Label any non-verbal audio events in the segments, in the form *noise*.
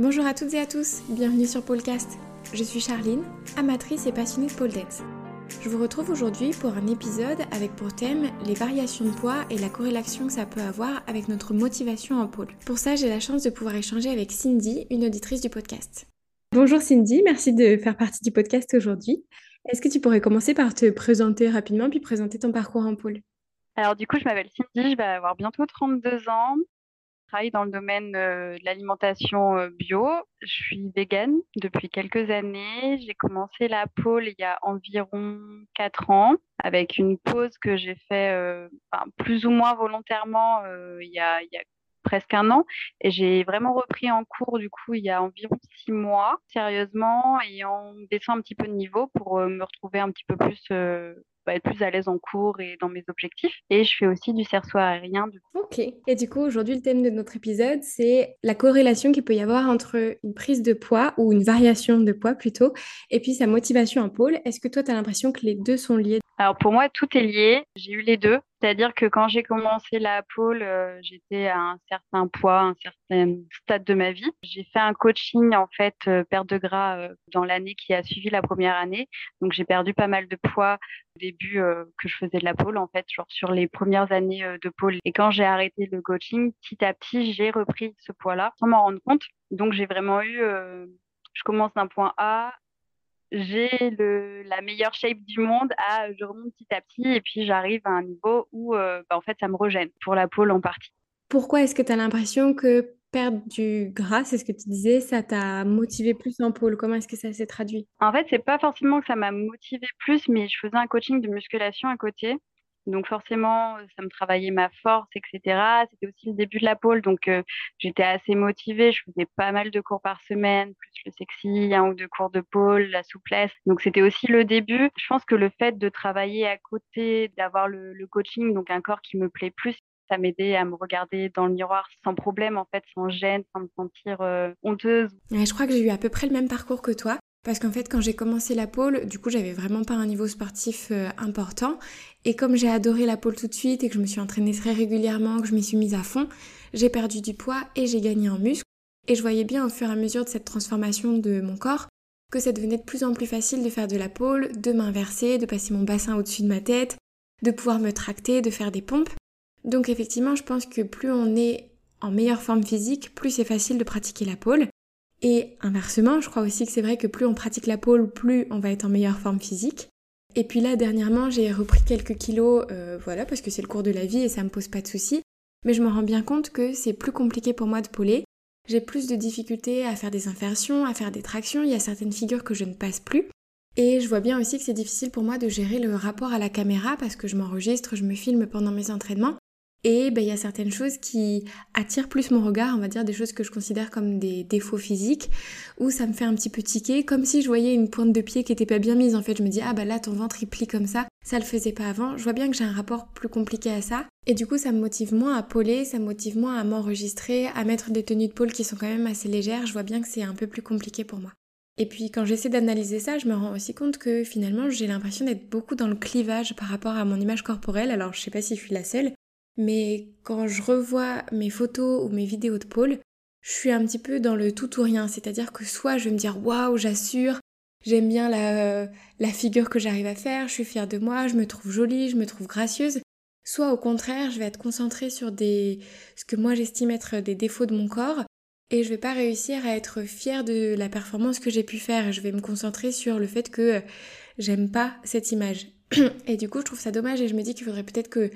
Bonjour à toutes et à tous, bienvenue sur Polecast. Je suis Charline, amatrice et passionnée de pole dance. Je vous retrouve aujourd'hui pour un épisode avec pour thème les variations de poids et la corrélation que ça peut avoir avec notre motivation en pôle. Pour ça, j'ai la chance de pouvoir échanger avec Cindy, une auditrice du podcast. Bonjour Cindy, merci de faire partie du podcast aujourd'hui. Est-ce que tu pourrais commencer par te présenter rapidement puis présenter ton parcours en pôle? Alors du coup, je m'appelle Cindy, je vais avoir bientôt 32 ans travaille dans le domaine euh, de l'alimentation euh, bio. Je suis végane depuis quelques années. J'ai commencé la pôle il y a environ quatre ans avec une pause que j'ai fait euh, plus ou moins volontairement il y a, il y a presque un an. Et j'ai vraiment repris en cours, du coup, il y a environ six mois, sérieusement, et en baissant un petit peu de niveau pour me retrouver un petit peu plus être plus à l'aise en cours et dans mes objectifs. Et je fais aussi du cerceau aérien. Du coup. Ok. Et du coup, aujourd'hui, le thème de notre épisode, c'est la corrélation qu'il peut y avoir entre une prise de poids ou une variation de poids plutôt, et puis sa motivation en pôle. Est-ce que toi, tu as l'impression que les deux sont liés? Alors pour moi, tout est lié. J'ai eu les deux. C'est-à-dire que quand j'ai commencé la pôle, euh, j'étais à un certain poids, un certain stade de ma vie. J'ai fait un coaching en fait euh, perte de gras euh, dans l'année qui a suivi la première année. Donc j'ai perdu pas mal de poids au début que je faisais de la pôle en fait, genre sur les premières années de pôle. Et quand j'ai arrêté le coaching, petit à petit, j'ai repris ce poids-là sans m'en rendre compte. Donc j'ai vraiment eu je commence d'un point A j'ai le, la meilleure shape du monde à je remonte petit à petit et puis j'arrive à un niveau où euh, bah, en fait ça me regène pour la pôle en partie. Pourquoi est-ce que tu as l'impression que perdre du gras, c'est ce que tu disais, ça t'a motivé plus en pôle Comment est-ce que ça s'est traduit? En fait, c'est pas forcément que ça m'a motivé plus, mais je faisais un coaching de musculation à côté donc forcément, ça me travaillait ma force, etc. C'était aussi le début de la pôle, donc euh, j'étais assez motivée. Je faisais pas mal de cours par semaine, plus le sexy, un ou deux cours de pôle, la souplesse. Donc c'était aussi le début. Je pense que le fait de travailler à côté, d'avoir le, coaching, donc un corps qui me plaît plus, ça m'aidait à me regarder dans le miroir sans problème, en fait, sans gêne, sans me sentir euh, honteuse. je crois que j'ai eu à peu près le même parcours que toi. Parce qu'en fait, quand j'ai commencé la pôle, du coup, j'avais vraiment pas un niveau sportif euh, important. Et comme j'ai adoré la pôle tout de suite et que je me suis entraînée très régulièrement, que je m'y suis mise à fond, j'ai perdu du poids et j'ai gagné en muscle. Et je voyais bien au fur et à mesure de cette transformation de mon corps que ça devenait de plus en plus facile de faire de la pôle, de m'inverser, de passer mon bassin au-dessus de ma tête, de pouvoir me tracter, de faire des pompes. Donc effectivement, je pense que plus on est en meilleure forme physique, plus c'est facile de pratiquer la pôle. Et inversement, je crois aussi que c'est vrai que plus on pratique la pôle, plus on va être en meilleure forme physique. Et puis là, dernièrement, j'ai repris quelques kilos, euh, voilà, parce que c'est le cours de la vie et ça me pose pas de soucis. Mais je me rends bien compte que c'est plus compliqué pour moi de pôler. J'ai plus de difficultés à faire des inversions, à faire des tractions. Il y a certaines figures que je ne passe plus. Et je vois bien aussi que c'est difficile pour moi de gérer le rapport à la caméra parce que je m'enregistre, je me filme pendant mes entraînements. Et ben, il y a certaines choses qui attirent plus mon regard, on va dire des choses que je considère comme des défauts physiques, où ça me fait un petit peu tiquer, comme si je voyais une pointe de pied qui était pas bien mise. En fait, je me dis, ah bah là, ton ventre il plie comme ça, ça le faisait pas avant. Je vois bien que j'ai un rapport plus compliqué à ça. Et du coup, ça me motive moins à poler, ça me motive moins à m'enregistrer, à mettre des tenues de pôle qui sont quand même assez légères. Je vois bien que c'est un peu plus compliqué pour moi. Et puis quand j'essaie d'analyser ça, je me rends aussi compte que finalement j'ai l'impression d'être beaucoup dans le clivage par rapport à mon image corporelle. Alors je sais pas si je suis la seule, mais quand je revois mes photos ou mes vidéos de pôle, je suis un petit peu dans le tout ou rien. C'est-à-dire que soit je vais me dire waouh, j'assure, j'aime bien la, figure que j'arrive à faire, je suis fière de moi, je me trouve jolie, je me trouve gracieuse. Soit au contraire, je vais être concentrée sur des, ce que moi j'estime être des défauts de mon corps et je vais pas réussir à être fière de la performance que j'ai pu faire. Je vais me concentrer sur le fait que j'aime pas cette image. *clears throat* Et du coup, je trouve ça dommage et je me dis qu'il faudrait peut-être que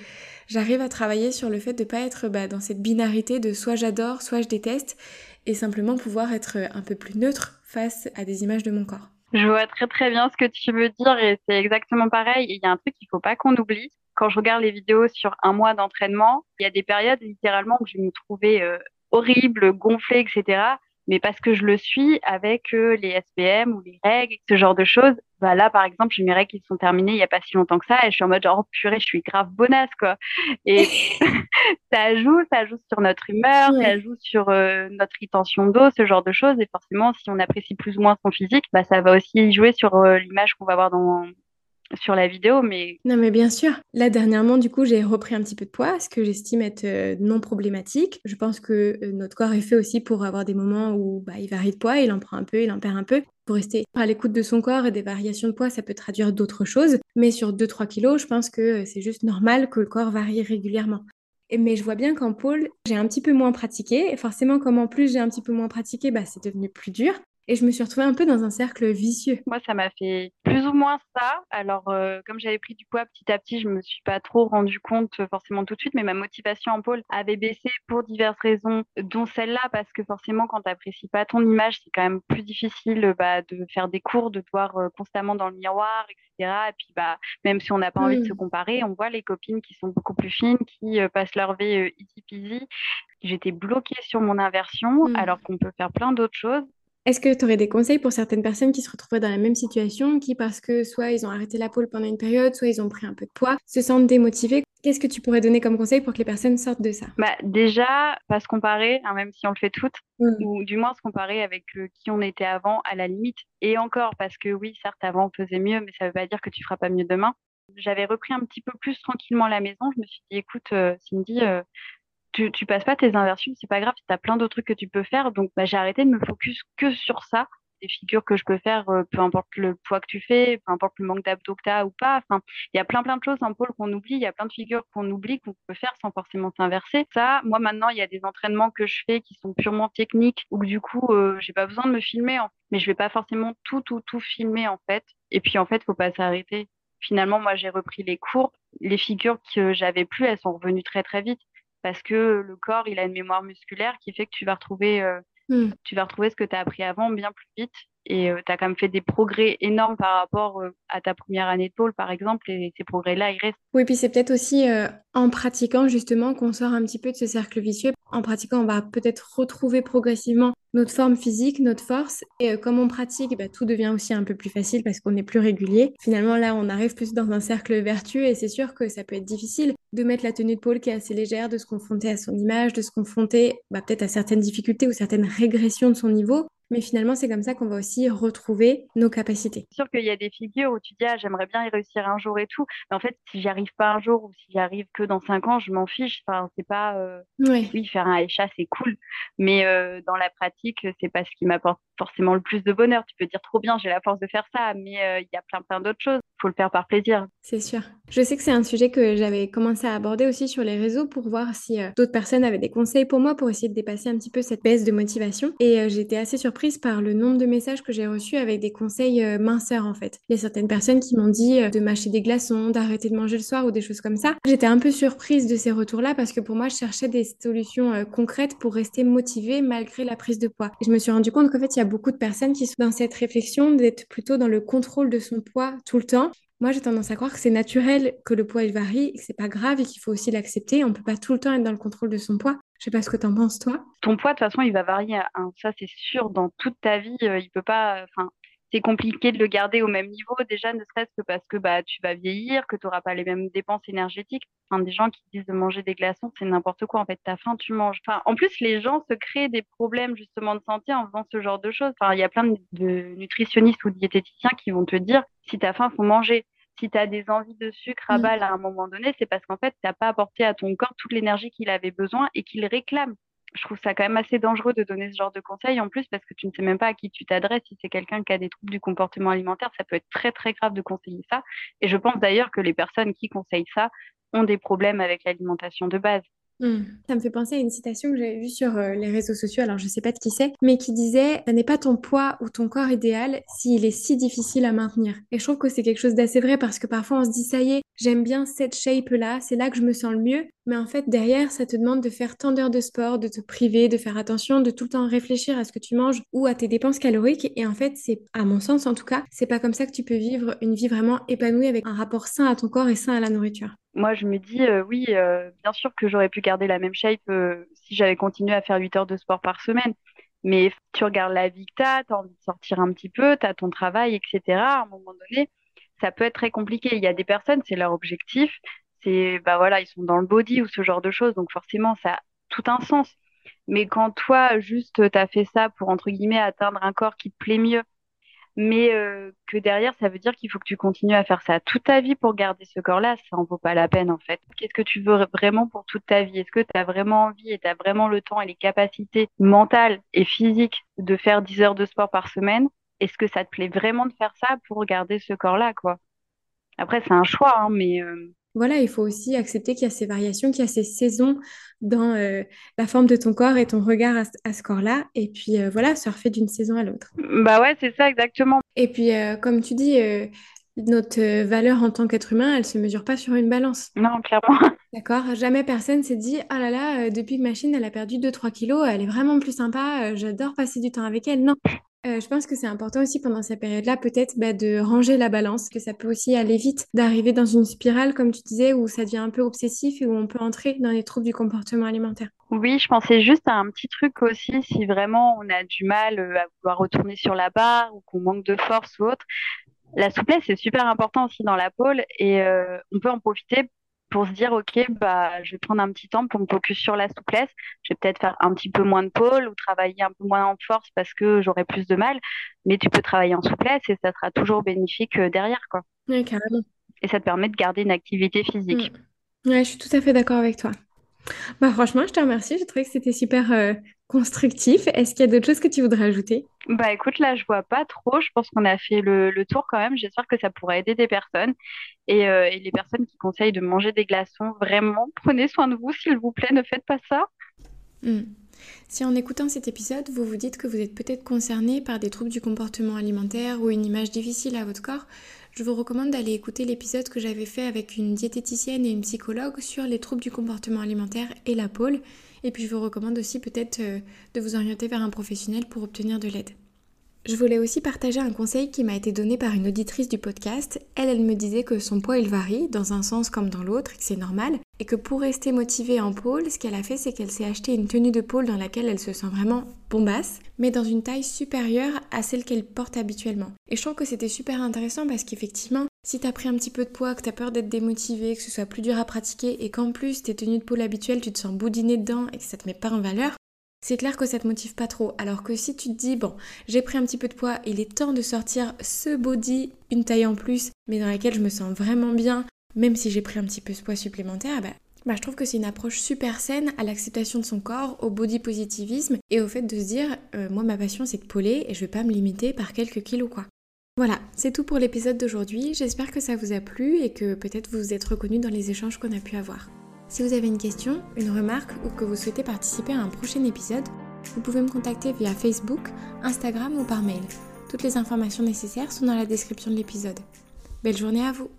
j'arrive à travailler sur le fait de pas être bah, dans cette binarité de soit j'adore, soit je déteste et simplement pouvoir être un peu plus neutre face à des images de mon corps. Je vois très très bien ce que tu veux dire et c'est exactement pareil. Il y a un truc qu'il faut pas qu'on oublie. Quand je regarde les vidéos sur un mois d'entraînement, il y a des périodes littéralement où je me trouvais euh, horrible, gonflée, etc mais parce que je le suis avec euh, les SPM ou les règles, ce genre de choses. Bah là, par exemple, j'ai mes règles qui sont terminées il y a pas si longtemps que ça, et je suis en mode genre oh, purée, je suis grave bonasse quoi. Et *laughs* *laughs* ça joue, ça joue sur notre humeur, ça joue sur euh, notre rétention d'eau, ce genre de choses. Et forcément, si on apprécie plus ou moins son physique, bah ça va aussi jouer sur euh, l'image qu'on va avoir dans sur la vidéo, mais... Non, mais bien sûr. Là, dernièrement, du coup, j'ai repris un petit peu de poids, ce que j'estime être euh, non problématique. Je pense que euh, notre corps est fait aussi pour avoir des moments où bah, il varie de poids, il en prend un peu, il en perd un peu. Pour rester à l'écoute de son corps et des variations de poids, ça peut traduire d'autres choses. Mais sur 2-3 kilos, je pense que euh, c'est juste normal que le corps varie régulièrement. Mais je vois bien qu'en pôle, j'ai un petit peu moins pratiqué. Et forcément, comme en plus j'ai un petit peu moins pratiqué, bah, c'est devenu plus dur. Et je me suis retrouvée un peu dans un cercle vicieux. Moi, ça m'a fait plus ou moins ça. Alors, euh, comme j'avais pris du poids petit à petit, je me suis pas trop rendu compte euh, forcément tout de suite, mais ma motivation en pôle avait baissé pour diverses raisons, dont celle-là, parce que forcément, quand tu n'apprécies pas ton image, c'est quand même plus difficile bah, de faire des cours, de te voir euh, constamment dans le miroir, etc. Et puis, bah, même si on n'a pas envie de se comparer, on voit les copines qui sont beaucoup plus fines, qui passent leur vie easy peasy. J'étais bloquée sur mon inversion, mmh. alors qu'on peut faire plein d'autres choses. Est-ce que tu aurais des conseils pour certaines personnes qui se retrouvent dans la même situation, qui parce que soit ils ont arrêté la pôle pendant une période, soit ils ont pris un peu de poids, se sentent démotivés? Qu'est-ce que tu pourrais donner comme conseil pour que les personnes sortent de ça? Bah, Déjà, pas se comparer, hein, même si on le fait toutes, mmh. ou du moins se comparer avec euh, qui on était avant à la limite. Et encore, parce que oui, certes, avant on faisait mieux, mais ça ne veut pas dire que tu feras pas mieux demain. J'avais repris un petit peu plus tranquillement la maison. Je me suis dit, écoute, euh, Cindy, euh, tu, tu passes pas tes inversions, c'est pas grave, tu as plein d'autres trucs que tu peux faire. Donc, bah, j'ai arrêté de me focus que sur ça. Des figures que je peux faire, euh, peu importe le poids que tu fais, peu importe le manque d'abdos ou pas. Enfin, il y a plein, plein de choses en pôle qu'on oublie. Il y a plein de figures qu'on oublie, qu'on peut faire sans forcément s'inverser. Ça, moi, maintenant, il y a des entraînements que je fais qui sont purement techniques que du coup, euh, j'ai pas besoin de me filmer, mais je vais pas forcément tout, tout, tout filmer, en fait. Et puis, en fait, faut pas s'arrêter. Finalement, moi, j'ai repris les cours. Les figures que j'avais plus, elles sont revenues très, très vite parce que le corps, il a une mémoire musculaire qui fait que tu vas retrouver, euh, hmm. tu vas retrouver ce que tu as appris avant bien plus vite. Et euh, tu as quand même fait des progrès énormes par rapport euh, à ta première année de pôle, par exemple, et ces progrès-là, ils restent. Oui, puis c'est peut-être aussi en pratiquant justement qu'on sort un petit peu de ce cercle vicieux. En pratiquant, on va peut-être retrouver progressivement notre forme physique, notre force. Et comme on pratique, bah, tout devient aussi un peu plus facile parce qu'on est plus régulier. Finalement, là, on arrive plus dans un cercle vertueux et c'est sûr que ça peut être difficile de mettre la tenue de pôle qui est assez légère, de se confronter à son image, de se confronter bah, peut-être à certaines difficultés ou certaines régressions de son niveau. Mais finalement, c'est comme ça qu'on va aussi retrouver nos capacités. C'est sûr qu'il y a des figures où tu dis, ah, j'aimerais bien y réussir un jour et tout. Mais en fait, si j'y arrive pas un jour ou si j'y arrive que dans cinq ans, je m'en fiche. Enfin, c'est pas, euh, oui, faire un échat, c'est cool. Mais euh, dans la pratique, c'est pas ce qui m'apporte forcément le plus de bonheur. Tu peux dire trop bien, j'ai la force de faire ça, mais euh, il y a plein, plein d'autres choses. Il faut le faire par plaisir. C'est sûr. Je sais que c'est un sujet que j'avais commencé à aborder aussi sur les réseaux pour voir si d'autres personnes avaient des conseils pour moi pour essayer de dépasser un petit peu cette baisse de motivation. Et j'étais assez surprise par le nombre de messages que j'ai reçus avec des conseils euh, minceurs en fait. Il y a certaines personnes qui m'ont dit euh, de mâcher des glaçons, d'arrêter de manger le soir ou des choses comme ça. J'étais un peu surprise de ces retours-là parce que pour moi, je cherchais des solutions euh, concrètes pour rester motivée malgré la prise de poids. Et je me suis rendu compte qu'en fait, il y a beaucoup de personnes qui sont dans cette réflexion d'être plutôt dans le contrôle de son poids tout le temps moi, j'ai tendance à croire que c'est naturel que le poids il varie, que c'est pas grave et qu'il faut aussi l'accepter. On peut pas tout le temps être dans le contrôle de son poids. Je sais pas ce que tu en penses toi. Ton poids de toute façon, il va varier. Hein. Ça c'est sûr dans toute ta vie. Euh, il peut pas. Enfin, c'est compliqué de le garder au même niveau déjà, ne serait-ce que parce que bah tu vas vieillir, que tu n'auras pas les mêmes dépenses énergétiques. Enfin, des gens qui disent de manger des glaçons, c'est n'importe quoi. En fait, t'as faim, tu manges. Enfin, en plus, les gens se créent des problèmes justement de santé en faisant ce genre de choses. Enfin, il y a plein de nutritionnistes ou diététiciens qui vont te dire si tu as faim, faut manger si tu as des envies de sucre à mm. balle à un moment donné, c'est parce qu'en fait, tu n'as pas apporté à ton corps toute l'énergie qu'il avait besoin et qu'il réclame. Je trouve ça quand même assez dangereux de donner ce genre de conseils en plus parce que tu ne sais même pas à qui tu t'adresses. Si c'est quelqu'un qui a des troubles du comportement alimentaire, ça peut être très très grave de conseiller ça. Et je pense d'ailleurs que les personnes qui conseillent ça ont des problèmes avec l'alimentation de base. Hmm. Ça me fait penser à une citation que j'avais vue sur euh, les réseaux sociaux, alors je sais pas de qui c'est, mais qui disait « Ce n'est pas ton poids ou ton corps idéal s'il est si difficile à maintenir ». Et je trouve que c'est quelque chose d'assez vrai parce que parfois on se dit « ça y est, j'aime bien cette shape-là, c'est là que je me sens le mieux ». Mais en fait, derrière, ça te demande de faire tant d'heures de sport, de te priver, de faire attention, de tout le temps réfléchir à ce que tu manges ou à tes dépenses caloriques. Et en fait, c'est, à mon sens en tout cas, c'est pas comme ça que tu peux vivre une vie vraiment épanouie avec un rapport sain à ton corps et sain à la nourriture moi, je me dis, euh, oui, euh, bien sûr que j'aurais pu garder la même shape euh, si j'avais continué à faire 8 heures de sport par semaine. Mais tu regardes la vie que tu as, envie de sortir un petit peu, tu as ton travail, etc. À un moment donné, ça peut être très compliqué. Il y a des personnes, c'est leur objectif, c'est, bah voilà, ils sont dans le body ou ce genre de choses, donc forcément, ça a tout un sens. Mais quand toi, juste, tu as fait ça pour, entre guillemets, atteindre un corps qui te plaît mieux, mais euh, que derrière, ça veut dire qu'il faut que tu continues à faire ça toute ta vie pour garder ce corps-là, ça en vaut pas la peine en fait. Qu'est-ce que tu veux vraiment pour toute ta vie? Est-ce que tu as vraiment envie et tu as vraiment le temps et les capacités mentales et physiques de faire 10 heures de sport par semaine? Est-ce que ça te plaît vraiment de faire ça pour garder ce corps-là quoi? Après, c'est un choix, hein, mais euh, voilà, il faut aussi accepter qu'il y a ces variations, qu'il y a ces saisons dans euh, la forme de ton corps et ton regard à, ce corps-là. Et puis euh, voilà, surfer d'une saison à l'autre. Bah ouais, c'est ça exactement. Et puis, euh, comme tu dis, notre valeur en tant qu'être humain, elle se mesure pas sur une balance. Non, clairement. *laughs* D'accord? Jamais personne s'est dit, oh là là, depuis que machine, elle a perdu 2-3 kilos, elle est vraiment plus sympa, j'adore passer du temps avec elle. Non, euh, je pense que c'est important aussi pendant cette période-là, peut-être bah, de ranger la balance, que ça peut aussi aller vite, d'arriver dans une spirale, comme tu disais, où ça devient un peu obsessif et où on peut entrer dans les troubles du comportement alimentaire. Oui, je pensais juste à un petit truc aussi, si vraiment on a du mal euh, à vouloir retourner sur la barre ou qu'on manque de force ou autre. La souplesse est super important aussi dans la pôle et euh, on peut en profiter pour se dire, OK, bah, je vais prendre un petit temps pour me focus sur la souplesse. Je vais peut-être faire un petit peu moins de pôle ou travailler un peu moins en force parce que j'aurai plus de mal. Mais tu peux travailler en souplesse et ça sera toujours bénéfique euh, derrière, quoi. Oui, carrément. Et ça te permet de garder une activité physique. Mm. Ouais, je suis tout à fait d'accord avec toi. Bah, franchement, je te remercie. J'ai trouvé que c'était super euh, constructif. Est-ce qu'il y a d'autres choses que tu voudrais ajouter? Bah écoute, là, je vois pas trop. Je pense qu'on a fait le, tour quand même. J'espère que ça pourrait aider des personnes. Euh, et, les personnes qui conseillent de manger des glaçons, vraiment, prenez soin de vous, s'il vous plaît. Ne faites pas ça. Hmm. Si en écoutant cet épisode, vous vous dites que vous êtes peut-être concerné par des troubles du comportement alimentaire ou une image difficile à votre corps, je vous recommande d'aller écouter l'épisode que j'avais fait avec une diététicienne et une psychologue sur les troubles du comportement alimentaire et la pôle. Et puis je vous recommande aussi peut-être euh, de vous orienter vers un professionnel pour obtenir de l'aide. Je voulais aussi partager un conseil qui m'a été donné par une auditrice du podcast. Elle, elle me disait que son poids il varie dans un sens comme dans l'autre, que c'est normal, et que pour rester motivée en pôle, ce qu'elle a fait, c'est qu'elle s'est acheté une tenue de pôle dans laquelle elle se sent vraiment bombasse, mais dans une taille supérieure à celle qu'elle porte habituellement. Et je trouve que c'était super intéressant parce qu'effectivement, si t'as pris un petit peu de poids, que t'as peur d'être démotivé, que ce soit plus dur à pratiquer, et qu'en plus tes tenues de pôle habituelles, tu te sens boudiné dedans et que ça te met pas en valeur, c'est clair que ça te motive pas trop. Alors que si tu te dis, bon, j'ai pris un petit peu de poids, il est temps de sortir ce body, une taille en plus, mais dans laquelle je me sens vraiment bien, même si j'ai pris un petit peu de poids supplémentaire, bah, bah, je trouve que c'est une approche super saine à l'acceptation de son corps, au body positivisme et au fait de se dire, euh, moi ma passion c'est de poler et je vais pas me limiter par quelques kilos quoi. Voilà, c'est tout pour l'épisode d'aujourd'hui. J'espère que ça vous a plu et que peut-être vous vous êtes reconnus dans les échanges qu'on a pu avoir. Si vous avez une question, une remarque ou que vous souhaitez participer à un prochain épisode, vous pouvez me contacter via Facebook, Instagram ou par mail. Toutes les informations nécessaires sont dans la description de l'épisode. Belle journée à vous